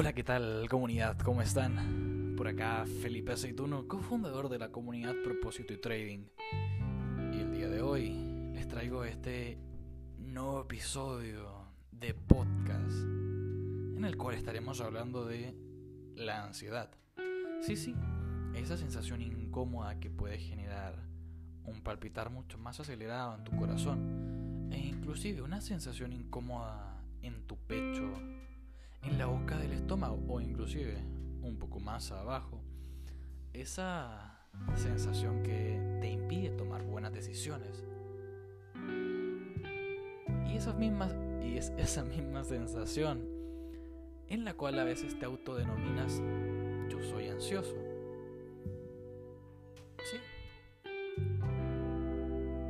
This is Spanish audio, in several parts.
Hola, ¿qué tal comunidad? ¿Cómo están? Por acá Felipe Aceituno, cofundador de la comunidad Propósito y Trading. Y el día de hoy les traigo este nuevo episodio de podcast en el cual estaremos hablando de la ansiedad. Sí, sí, esa sensación incómoda que puede generar un palpitar mucho más acelerado en tu corazón e inclusive una sensación incómoda en tu pecho en la boca del estómago o inclusive un poco más abajo. Esa sensación que te impide tomar buenas decisiones. Y esas mismas y es esa misma sensación en la cual a veces te autodenominas yo soy ansioso. Sí.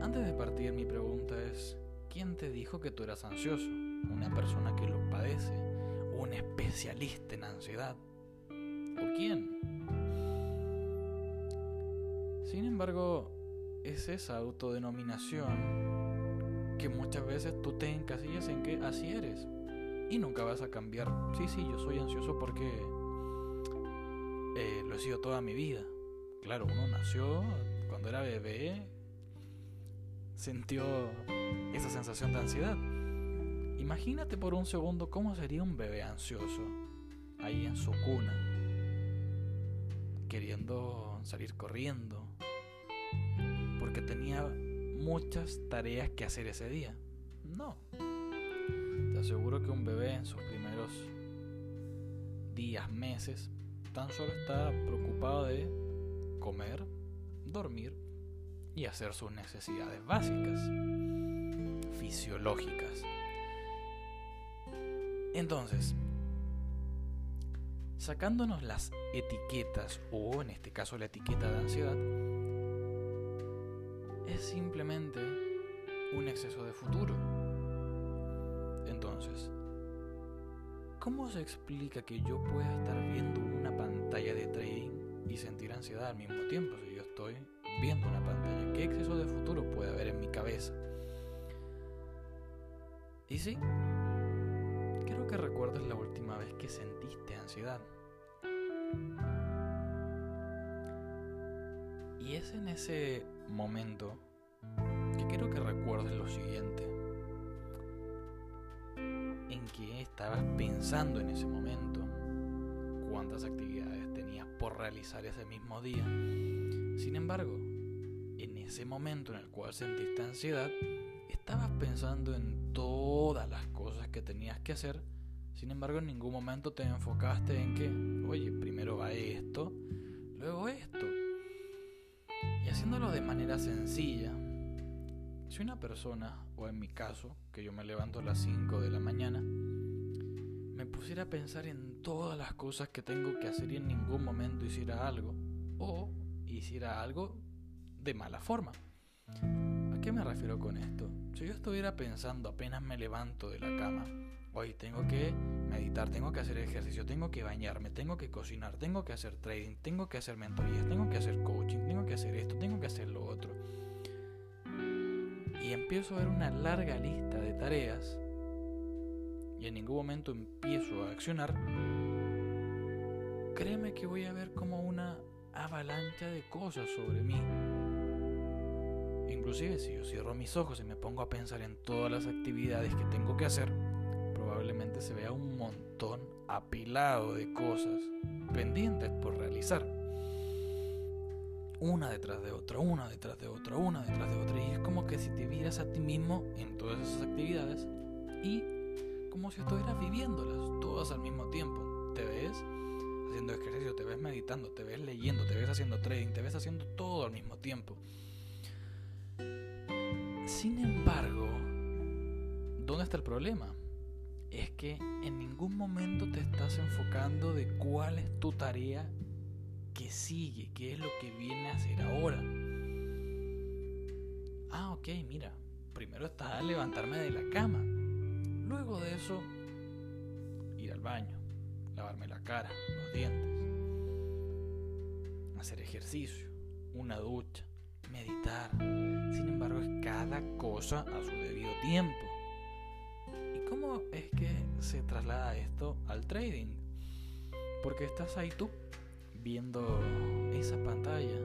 Antes de partir mi pregunta es ¿quién te dijo que tú eras ansioso? Una persona que lo padece un especialista en ansiedad. ¿O quién? Sin embargo, es esa autodenominación que muchas veces tú te encasillas en que así eres y nunca vas a cambiar. Sí, sí, yo soy ansioso porque eh, lo he sido toda mi vida. Claro, uno nació cuando era bebé, sintió esa sensación de ansiedad. Imagínate por un segundo cómo sería un bebé ansioso ahí en su cuna, queriendo salir corriendo, porque tenía muchas tareas que hacer ese día. No. Te aseguro que un bebé en sus primeros días, meses, tan solo está preocupado de comer, dormir y hacer sus necesidades básicas, fisiológicas. Entonces, sacándonos las etiquetas, o en este caso la etiqueta de ansiedad, es simplemente un exceso de futuro. Entonces, ¿cómo se explica que yo pueda estar viendo una pantalla de trading y sentir ansiedad al mismo tiempo si yo estoy viendo una pantalla? ¿Qué exceso de futuro puede haber en mi cabeza? Y sí, que recuerdes la última vez que sentiste ansiedad. Y es en ese momento que quiero que recuerdes lo siguiente. En qué estabas pensando en ese momento. Cuántas actividades tenías por realizar ese mismo día. Sin embargo, en ese momento en el cual sentiste ansiedad, estabas pensando en todas las cosas que tenías que hacer, sin embargo en ningún momento te enfocaste en que, oye, primero va esto, luego esto. Y haciéndolo de manera sencilla, si una persona, o en mi caso, que yo me levanto a las 5 de la mañana, me pusiera a pensar en todas las cosas que tengo que hacer y en ningún momento hiciera algo, o hiciera algo de mala forma. ¿A qué me refiero con esto? Si yo estuviera pensando apenas me levanto de la cama, hoy tengo que meditar, tengo que hacer ejercicio, tengo que bañarme, tengo que cocinar, tengo que hacer trading, tengo que hacer mentorías, tengo que hacer coaching, tengo que hacer esto, tengo que hacer lo otro. Y empiezo a ver una larga lista de tareas y en ningún momento empiezo a accionar, créeme que voy a ver como una avalancha de cosas sobre mí Inclusive si yo cierro mis ojos y me pongo a pensar en todas las actividades que tengo que hacer, probablemente se vea un montón apilado de cosas pendientes por realizar. Una detrás de otra, una detrás de otra, una detrás de otra. Y es como que si te vieras a ti mismo en todas esas actividades y como si estuvieras viviéndolas todas al mismo tiempo. Te ves haciendo ejercicio, te ves meditando, te ves leyendo, te ves haciendo trading, te ves haciendo todo al mismo tiempo. Sin embargo, ¿dónde está el problema? Es que en ningún momento te estás enfocando de cuál es tu tarea que sigue, qué es lo que viene a hacer ahora. Ah, ok, mira, primero está levantarme de la cama. Luego de eso, ir al baño, lavarme la cara, los dientes, hacer ejercicio, una ducha, meditar. Cada cosa a su debido tiempo. ¿Y cómo es que se traslada esto al trading? Porque estás ahí tú, viendo esa pantalla,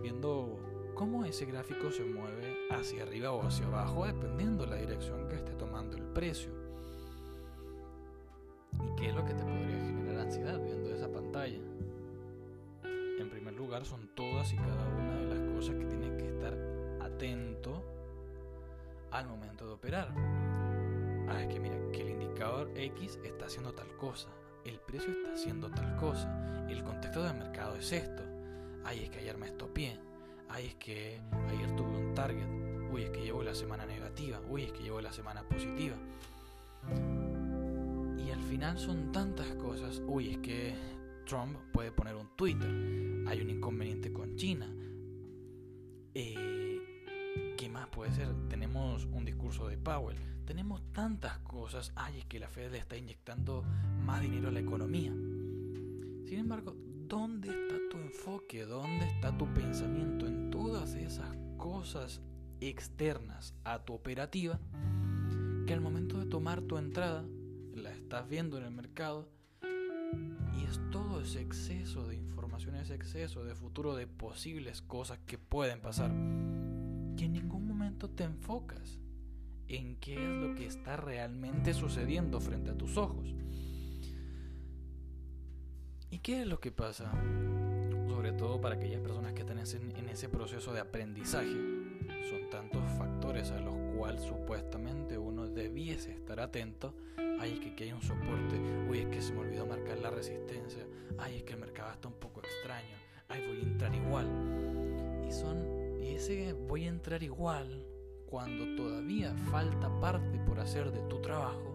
viendo cómo ese gráfico se mueve hacia arriba o hacia abajo, dependiendo de la dirección que esté tomando el precio. ¿Y qué es lo que te podría generar ansiedad viendo esa pantalla? En primer lugar, son todas y cada una de las cosas que tienes que estar atento al momento de operar. Ah, es que mira, que el indicador X está haciendo tal cosa, el precio está haciendo tal cosa, el contexto del mercado es esto. Ay, es que ayer me estopié. Ay, es que ayer tuve un target. Uy, es que llevo la semana negativa. Uy, es que llevo la semana positiva. Y al final son tantas cosas. Uy, es que Trump puede poner un Twitter. Hay un inconveniente con China. Un discurso de Powell. Tenemos tantas cosas. Ay, es que la Fed le está inyectando más dinero a la economía. Sin embargo, ¿dónde está tu enfoque? ¿Dónde está tu pensamiento en todas esas cosas externas a tu operativa que al momento de tomar tu entrada la estás viendo en el mercado y es todo ese exceso de información, ese exceso de futuro de posibles cosas que pueden pasar que en ningún momento te enfocas en qué es lo que está realmente sucediendo frente a tus ojos. ¿Y qué es lo que pasa? Sobre todo para aquellas personas que están en ese proceso de aprendizaje. Son tantos factores a los cuales supuestamente uno debiese estar atento. Ay, es que aquí hay un soporte. Uy, es que se me olvidó marcar la resistencia. Ay, es que el mercado está un poco extraño. Ay, voy a entrar igual. Y son y ese voy a entrar igual cuando todavía falta parte por hacer de tu trabajo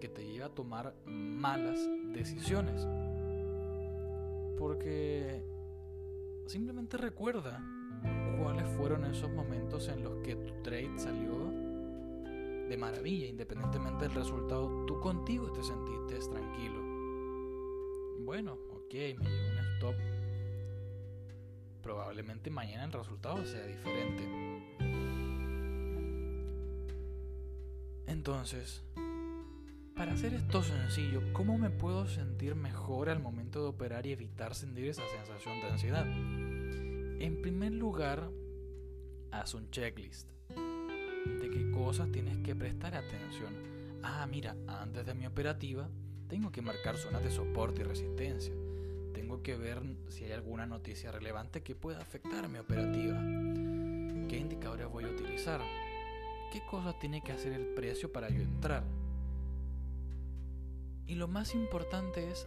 que te lleva a tomar malas decisiones. Porque simplemente recuerda cuáles fueron esos momentos en los que tu trade salió de maravilla, independientemente del resultado, tú contigo te sentiste tranquilo. Bueno, ok, me llevo un stop probablemente mañana el resultado sea diferente. Entonces, para hacer esto sencillo, ¿cómo me puedo sentir mejor al momento de operar y evitar sentir esa sensación de ansiedad? En primer lugar, haz un checklist de qué cosas tienes que prestar atención. Ah, mira, antes de mi operativa, tengo que marcar zonas de soporte y resistencia tengo que ver si hay alguna noticia relevante que pueda afectar mi operativa. ¿Qué indicadores voy a utilizar? ¿Qué cosas tiene que hacer el precio para yo entrar? Y lo más importante es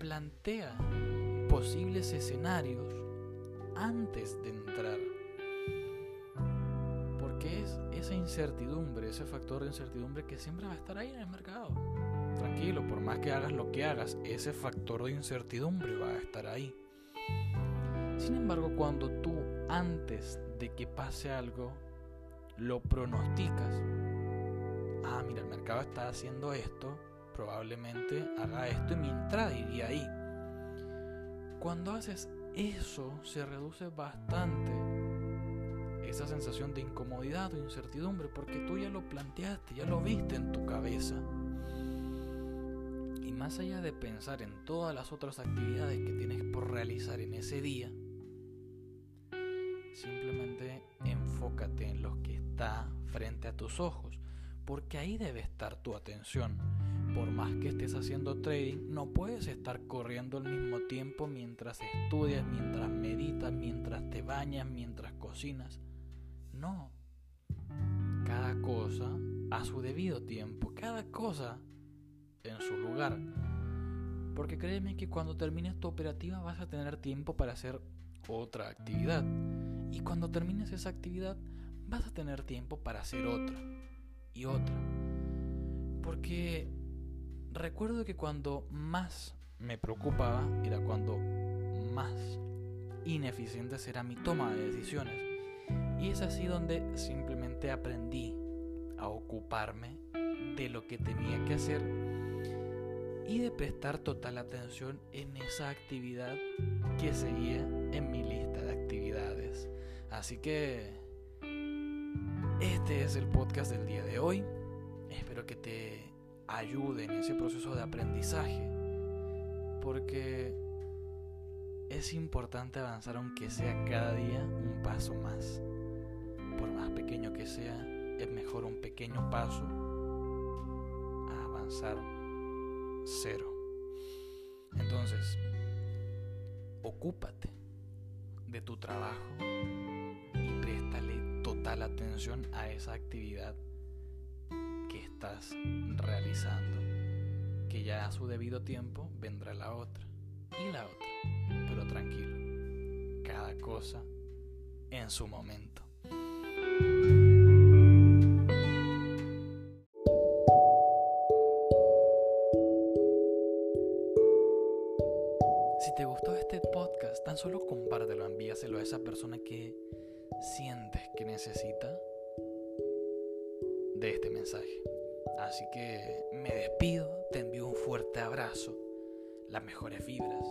plantea posibles escenarios antes de entrar. Porque es esa incertidumbre, ese factor de incertidumbre que siempre va a estar ahí en el mercado tranquilo, por más que hagas lo que hagas, ese factor de incertidumbre va a estar ahí. Sin embargo, cuando tú antes de que pase algo, lo pronosticas, ah, mira, el mercado está haciendo esto, probablemente haga esto y mi entrada iría ahí. Cuando haces eso, se reduce bastante esa sensación de incomodidad o incertidumbre porque tú ya lo planteaste, ya lo viste en tu cabeza más allá de pensar en todas las otras actividades que tienes por realizar en ese día, simplemente enfócate en lo que está frente a tus ojos, porque ahí debe estar tu atención. Por más que estés haciendo trading, no puedes estar corriendo al mismo tiempo mientras estudias, mientras meditas, mientras te bañas, mientras cocinas. No. Cada cosa a su debido tiempo, cada cosa en su lugar. Porque créeme que cuando termines tu operativa vas a tener tiempo para hacer otra actividad. Y cuando termines esa actividad vas a tener tiempo para hacer otra y otra. Porque recuerdo que cuando más me preocupaba era cuando más ineficiente será mi toma de decisiones. Y es así donde simplemente aprendí a ocuparme de lo que tenía que hacer y de prestar total atención en esa actividad que seguía en mi lista de actividades. Así que este es el podcast del día de hoy. Espero que te ayude en ese proceso de aprendizaje. Porque es importante avanzar aunque sea cada día un paso más. Por más pequeño que sea, es mejor un pequeño paso a avanzar cero. Entonces, ocúpate de tu trabajo y préstale total atención a esa actividad que estás realizando, que ya a su debido tiempo vendrá la otra y la otra pero tranquilo, cada cosa en su momento. Me despido, te envío un fuerte abrazo, las mejores vibras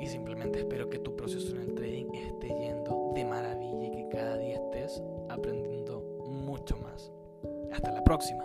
y simplemente espero que tu proceso en el trading esté yendo de maravilla y que cada día estés aprendiendo mucho más. Hasta la próxima.